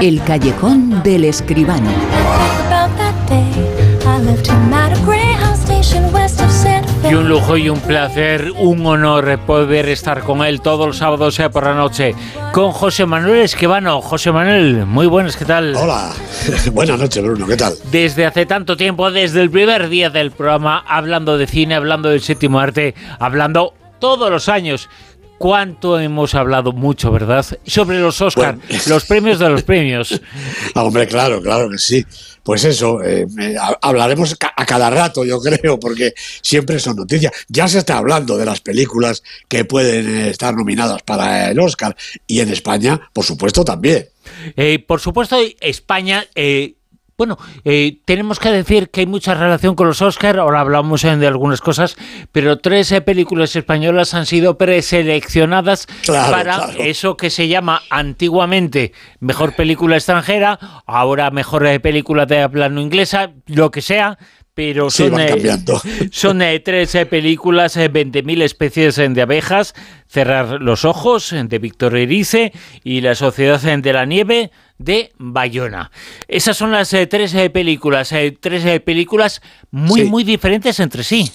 El callejón del escribano. Y un lujo y un placer, un honor poder estar con él todos los sábados sea por la noche, con José Manuel Esquivano. José Manuel, muy buenas, ¿qué tal? Hola, buenas noches Bruno, ¿qué tal? Desde hace tanto tiempo, desde el primer día del programa, hablando de cine, hablando del séptimo arte, hablando todos los años cuánto hemos hablado mucho, ¿verdad? Sobre los Oscar, los premios de los premios. Ah, hombre, claro, claro que sí. Pues eso, eh, hablaremos a cada rato, yo creo, porque siempre son noticias. Ya se está hablando de las películas que pueden eh, estar nominadas para el Oscar y en España, por supuesto, también. Eh, por supuesto, España bueno, eh, tenemos que decir que hay mucha relación con los Oscars, ahora hablamos de algunas cosas, pero tres eh, películas españolas han sido preseleccionadas para eso que se llama antiguamente mejor película extranjera, ahora mejor eh, película de habla no inglesa, lo que sea, pero son, son tres películas, 20.000 especies de abejas, Cerrar los ojos de Víctor Erice y La Sociedad de la Nieve de Bayona. Esas son las eh, tres eh, películas, eh, tres películas muy, muy diferentes entre sí.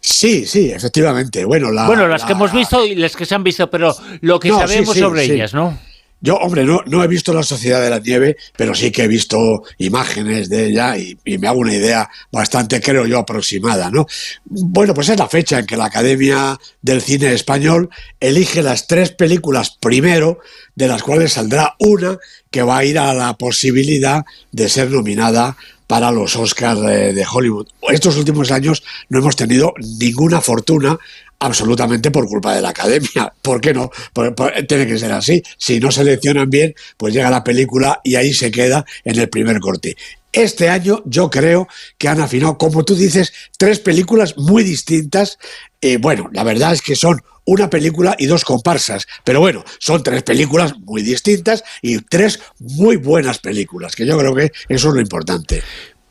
Sí, sí, efectivamente. Bueno, bueno las que hemos visto y las que se han visto, pero lo que sabemos sobre ellas, ¿no? Yo, hombre, no, no he visto la Sociedad de la Nieve, pero sí que he visto imágenes de ella y, me hago una idea bastante, creo yo, aproximada, ¿no? Bueno, pues es la fecha en que la Academia del Cine Español elige las tres películas primero, de las cuales saldrá una que va a ir a la posibilidad de ser nominada para los Oscars de Hollywood. Estos últimos años no hemos tenido ninguna fortuna absolutamente por culpa de la academia. ¿Por qué no? tiene que ser así. Si no seleccionan bien, pues llega la película y ahí se queda en el primer corte. Este año yo creo que han afinado, como tú dices, tres películas muy distintas. Eh, bueno, la verdad es que son una película y dos comparsas, pero bueno, son tres películas muy distintas y tres muy buenas películas, que yo creo que eso es lo importante.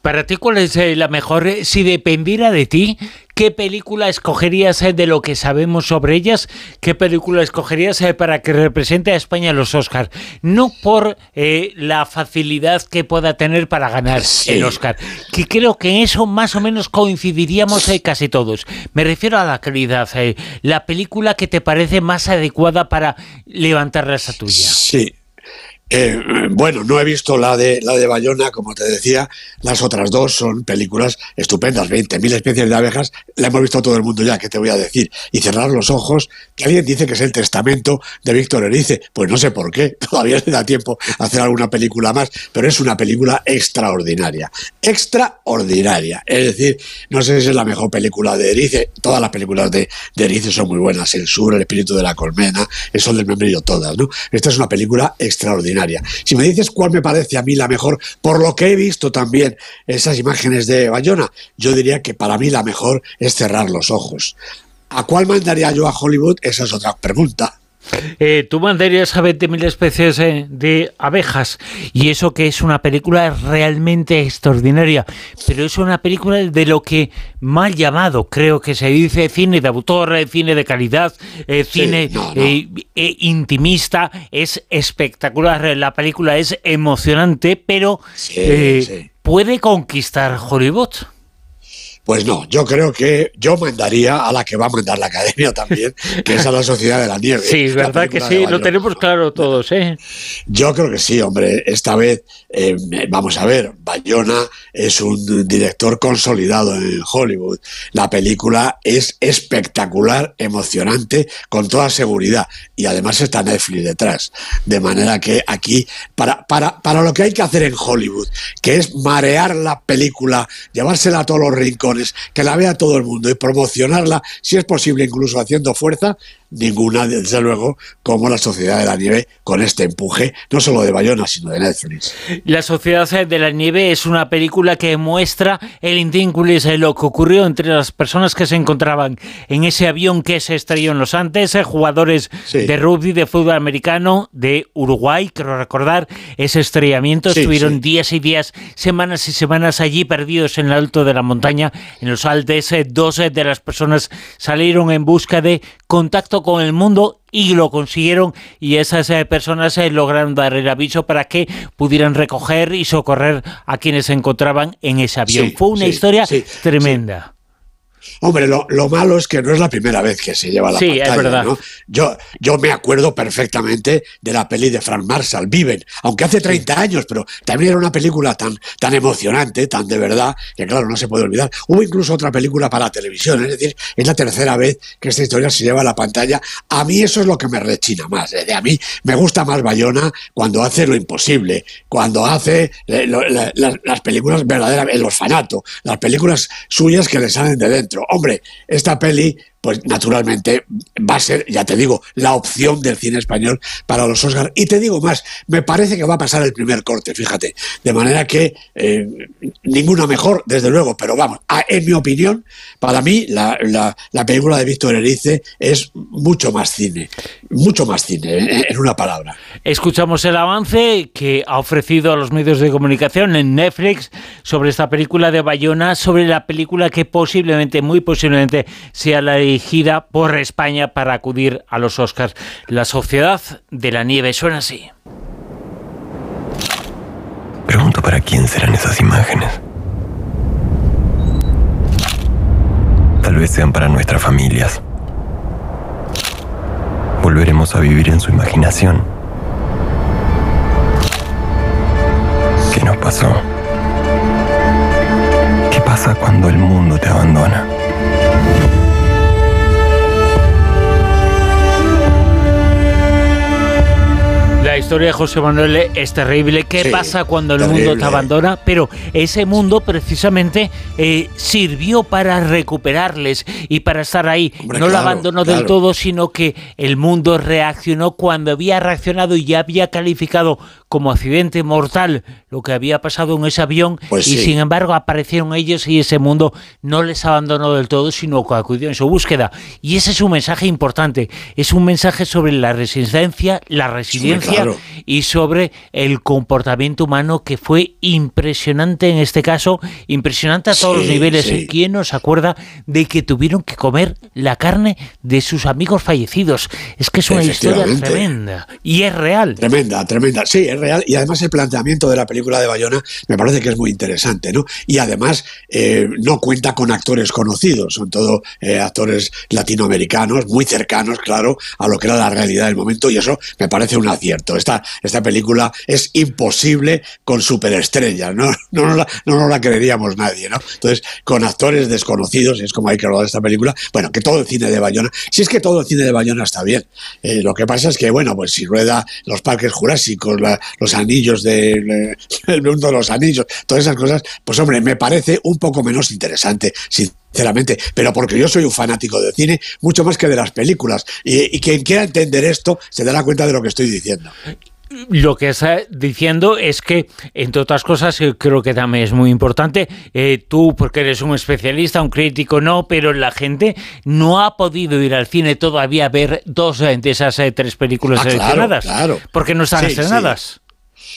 Para ti, ¿cuál es eh, la mejor? Eh, si dependiera de ti, ¿qué película escogerías eh, de lo que sabemos sobre ellas? ¿Qué película escogerías para que represente a España en los Oscars? No por la facilidad que pueda tener para ganar el Oscar, que creo que en eso más o menos coincidiríamos casi todos. Me refiero a la calidad, la película que te parece más adecuada para levantar la tuya. Sí, eh, bueno, no he visto la de la de Bayona, como te decía. Las otras dos son películas estupendas, 20.000 especies de abejas. La hemos visto todo el mundo ya, ¿qué te voy a decir? Y cerrar los ojos, que alguien dice que es el testamento de Víctor Erice. Pues no sé por qué, todavía le da tiempo a hacer alguna película más, pero es una película extraordinaria. Extraordinaria. Es decir, no sé si es la mejor película de Erice. Todas las películas de, Erice son muy buenas. El sur, el espíritu de la colmena, el sol del membrillo, todas, ¿no? Esta es una película extraordinaria. Si me dices cuál me parece a mí la mejor, por lo que he visto también esas imágenes de Bayona, yo diría que para mí la mejor es cerrar los ojos. ¿A cuál mandaría yo a Hollywood? Esa es otra pregunta. Eh, tú mandarías a 20.000 especies eh, de abejas. Y eso que es una película realmente extraordinaria, pero es una película de lo que mal llamado, creo que se dice cine de autor, eh, cine de calidad, cine intimista, es espectacular, la película es emocionante, pero puede conquistar Hollywood. Pues no, yo creo que yo mandaría a la que va a mandar la academia también, que es a la Sociedad de la Nieve. Sí, es verdad que sí, lo tenemos claro todos, ¿eh? Yo creo que sí, hombre. Esta vez, eh, vamos a ver, Bayona es un director consolidado en Hollywood. La película es espectacular, emocionante, con toda seguridad. Y además está Netflix detrás. De manera que aquí, para, para, para lo que hay que hacer en Hollywood, que es marear la película, llevársela a todos los rincones, que la vea todo el mundo y promocionarla, si es posible, incluso haciendo fuerza, ninguna, desde luego, como la Sociedad de la Nieve con este empuje, no solo de Bayona, sino de Netflix. La Sociedad de la Nieve es una película que muestra el intínculis, lo que ocurrió entre las personas que se encontraban en ese avión que se estrelló en los Andes, eh, jugadores de rugby, de fútbol americano, de Uruguay, quiero recordar, ese estrellamiento, estuvieron días y días, semanas y semanas allí perdidos en el alto de la montaña, en los Alpes, eh, dos eh, de las personas salieron en busca de contacto con el mundo y lo consiguieron y esas eh, personas eh, lograron dar el aviso para que pudieran recoger y socorrer a quienes se encontraban en ese avión. Fue una historia tremenda. Hombre, lo, malo es que no es la primera vez que se lleva la sí, pantalla. Es verdad. Yo, yo me acuerdo perfectamente de la peli de Frank Marshall, Viven, aunque hace 30 años, pero también era una película tan, tan emocionante, tan de verdad, que claro, no se puede olvidar. Hubo incluso otra película para televisión, es decir, es la tercera vez que esta historia se lleva a la pantalla. A mí eso es lo que me rechina más. ¿eh? A mí me gusta más Bayona cuando hace lo imposible, cuando hace eh, las películas verdaderas, el orfanato, las películas suyas que le salen de dentro Hombre, esta peli pues naturalmente va a ser, ya te digo, la opción del cine español para los Oscars. Y te digo más, me parece que va a pasar el primer corte, fíjate. De manera que eh, ninguna mejor, desde luego, pero vamos, en mi opinión, para mí la, película de Víctor Erice es mucho más cine, mucho más cine, en una palabra. Escuchamos el avance que ha ofrecido a los medios de comunicación en Netflix sobre esta película de Bayona, sobre la película que posiblemente, muy posiblemente, sea la dirigida por España para acudir a los Oscars. La Sociedad de la Nieve suena así. Pregunto para quién serán esas imágenes. Tal vez sean para nuestras familias. Volveremos a vivir en su imaginación. ¿Qué nos pasó? ¿Qué pasa cuando el mundo te abandona? Historia de José Manuel es terrible. ¿Qué pasa cuando el mundo te abandona? Pero ese mundo precisamente eh, sirvió para recuperarles y para estar ahí. no lo abandonó del todo, sino que el mundo reaccionó cuando había reaccionado y ya había calificado como accidente mortal lo que había pasado en ese avión pues y sin embargo aparecieron ellos y ese mundo no les abandonó del todo, sino que acudió en su búsqueda. Y ese es un mensaje importante. Es un mensaje sobre la resistencia, la resiliencia y sobre el comportamiento humano que fue impresionante en este caso, impresionante a todos los niveles. ¿Quién nos acuerda de que tuvieron que comer la carne de sus amigos fallecidos? Es que es una historia tremenda y es real. Tremenda, tremenda. Sí, es real y además el planteamiento de la película de Bayona me parece que es muy interesante, ¿no? Y además eh, no cuenta con actores conocidos, son todos eh, actores latinoamericanos, muy cercanos, claro, a lo que era la realidad del momento y eso me parece un acierto. Esta, esta película es imposible con superestrellas, ¿no? No, no, la, no la creeríamos nadie, ¿no? Entonces, con actores desconocidos, es como hay que rodar esta película. Bueno, que todo el cine de Bayona, si es que todo el cine de Bayona está bien. Eh, lo que pasa es que, bueno, pues si rueda los parques jurásicos, los anillos de, mundo de los anillos, todas esas cosas, pues hombre, me parece un poco menos interesante, sinceramente, pero porque yo soy un fanático del cine mucho más que de las películas. Y, y, quien quiera entender esto se dará cuenta de lo que estoy diciendo. Lo que está diciendo es que, entre otras cosas, eh, creo que también es muy importante, eh, tú porque eres un especialista, un crítico, no, pero la gente no ha podido ir al cine todavía a ver dos de esas eh, tres películas ah, seleccionadas. Claro, Porque no están estrenadas.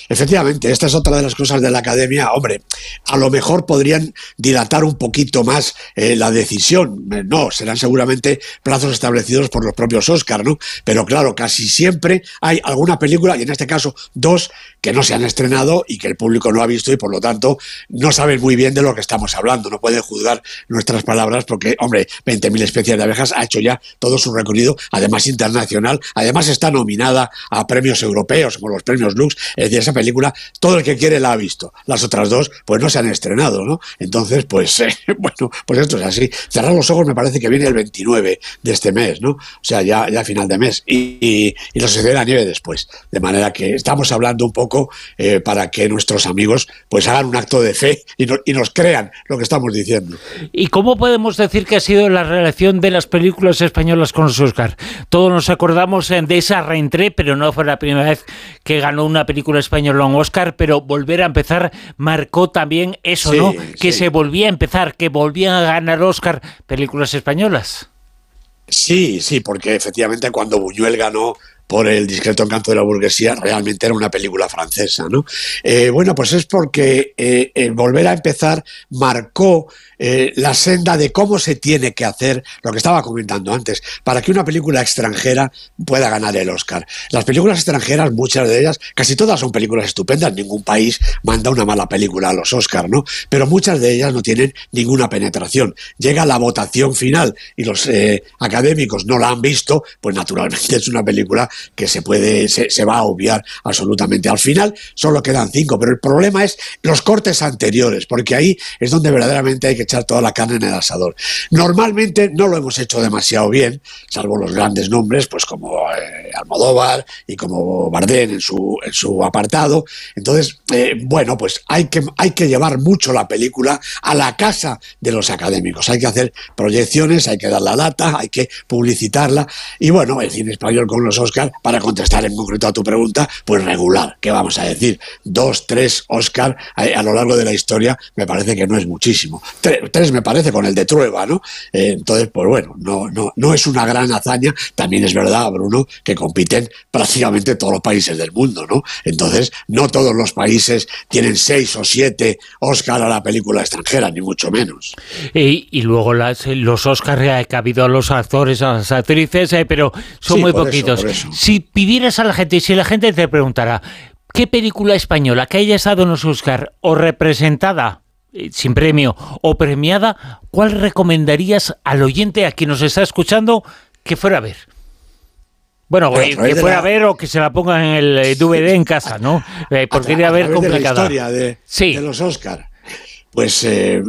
Efectivamente, esta es otra de las cosas de la academia. Hombre, a lo mejor podrían dilatar un poquito más eh, la decisión. Eh, no, serán seguramente plazos establecidos por los propios Oscar, ¿no? Pero claro, casi siempre hay alguna película, y en este caso dos, que no se han estrenado y que el público no ha visto y por lo tanto no saben muy bien de lo que estamos hablando. No pueden juzgar nuestras palabras porque, hombre, 20.000 especies de abejas ha hecho ya todo su recorrido, además internacional. Además está nominada a premios europeos como los premios Lux. Es decir, esa película, todo el que quiere la ha visto. Las otras dos, pues no se han estrenado, ¿no? Entonces, pues, eh, bueno, pues esto es así. Cerrar los ojos me parece que viene el 29 de este mes, ¿no? O sea, ya, ya final de mes. Y, y, y la Nieve después. De manera que estamos hablando un poco eh, para que nuestros amigos pues hagan un acto de fe y, y nos crean lo que estamos diciendo. ¿Y cómo podemos decir que ha sido la relación de las películas españolas con los Oscar? Todos nos acordamos eh, de esa reentré, pero no fue la primera vez que ganó una película española un Oscar, pero volver a empezar marcó también eso, ¿no? Que se volvía a empezar, que volvían a ganar Oscar películas españolas. Sí, sí, porque efectivamente cuando Buñuel ganó por el discreto encanto de la burguesía, realmente era una película francesa. ¿no? Eh, bueno, pues es porque eh, el volver a empezar marcó eh, la senda de cómo se tiene que hacer lo que estaba comentando antes, para que una película extranjera pueda ganar el Oscar. Las películas extranjeras, muchas de ellas, casi todas son películas estupendas, ningún país manda una mala película a los Oscars, ¿no? Pero muchas de ellas no tienen ninguna penetración. Llega la votación final y los académicos no la han visto, pues naturalmente es una película que se puede, se, se va a obviar absolutamente. Al final solo quedan cinco, pero el problema es los cortes anteriores, porque ahí es donde verdaderamente hay que echar toda la carne en el asador. Normalmente no lo hemos hecho demasiado bien, salvo los grandes nombres, pues como eh, Almodóvar y como Bardén en su, en su apartado. Entonces, eh, bueno, pues hay que, hay que llevar mucho la película a la casa de los académicos. Hay que hacer proyecciones, hay que dar la data, hay que publicitarla. Y bueno, el cine español con los Oscars, para contestar en concreto a tu pregunta, pues regular. ¿Qué vamos a decir? Dos, tres Oscars a, a lo largo de la historia me parece que no es muchísimo. Tres, me parece, con el de Trueba, ¿no? Eh, entonces, pues bueno, no, no, no es una gran hazaña. También es verdad, Bruno, que compiten prácticamente todos los países del mundo, ¿no? Entonces, no todos los países tienen seis o siete Oscar a la película extranjera, ni mucho menos. Y, y luego las, los Oscars que ha habido a los actores, a las actrices, eh, pero son Sí, muy poquitos. eso, por eso. Si pidieras a la gente, si la gente te preguntara, ¿qué película española que haya estado en los Oscar o representada eh, sin premio o premiada, ¿cuál recomendarías al oyente, a quien nos está escuchando, que fuera a ver? Bueno, eh, que fuera la- a ver o que se la pongan en el eh, DVD en casa, ¿no? Eh, porque a, iría a ver de la complicada. historia de, Sí. de los Oscar. Pues, eh,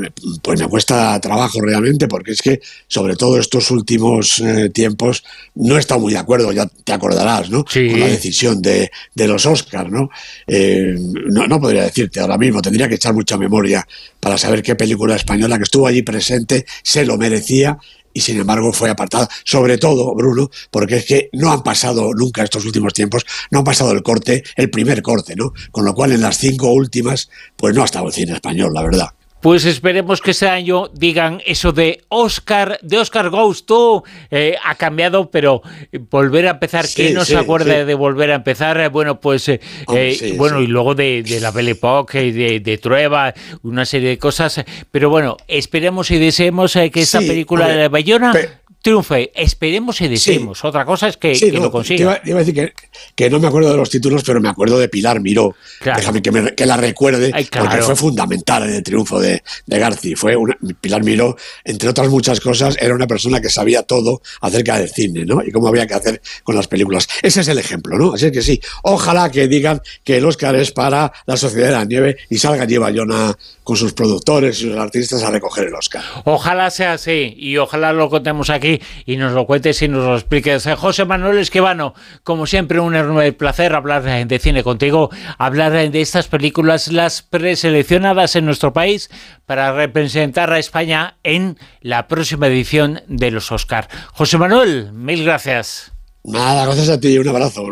pues me cuesta trabajo realmente, porque es que, sobre todo estos últimos eh, tiempos, no he estado muy de acuerdo, ya te acordarás, ¿no? Sí. Con la decisión de, de los Oscars, ¿no? Eh, ¿no? No podría decirte ahora mismo, tendría que echar mucha memoria para saber qué película española que estuvo allí presente se lo merecía y sin embargo fue apartada. Sobre todo, Bruno, porque es que no han pasado nunca estos últimos tiempos, no han pasado el corte, el primer corte, ¿no? Con lo cual en las cinco últimas, pues no ha estado el cine español, la verdad. Pues esperemos que este año digan eso de Oscar, de Oscar Goes to, eh, ha cambiado, pero volver a empezar, Sí, ¿quién no sí, se acuerda sí. de volver a empezar? Eh, Bueno, pues, eh, eh, bueno, y luego de, de la Belle Époque, de, de Trueba, una serie de cosas, pero bueno, esperemos y deseemos eh, que esta película de Bayona pe- triunfe, esperemos y deseemos. Otra cosa es que, Sí, que no, lo consiga. Iba, iba a decir que, que no me acuerdo de los títulos, pero me acuerdo de Pilar Miró. Claro. Déjame que, me- que la recuerde, Ay, claro. porque fue fundamental en el triunfo de, de Garci. Fue una- Pilar Miró, entre otras muchas cosas, era una persona que sabía todo acerca del cine, ¿no? Y cómo había que hacer con las películas. Ese es el ejemplo, ¿no? Así es que sí, ojalá que digan que el Oscar es para la Sociedad de la Nieve y salga Lleva Bayona con sus productores y sus artistas a recoger el Oscar. Ojalá sea así y ojalá lo contemos aquí y nos lo cuentes y nos lo expliques. Eh, José Manuel Esquivano, como siempre, un enorme placer hablar de cine contigo, hablar de estas películas, las preseleccionadas en nuestro país para representar a España en la próxima edición de los Oscar. José Manuel, mil gracias. Nada, gracias a ti y un abrazo.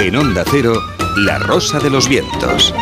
En Onda Cero, La Rosa de los Vientos.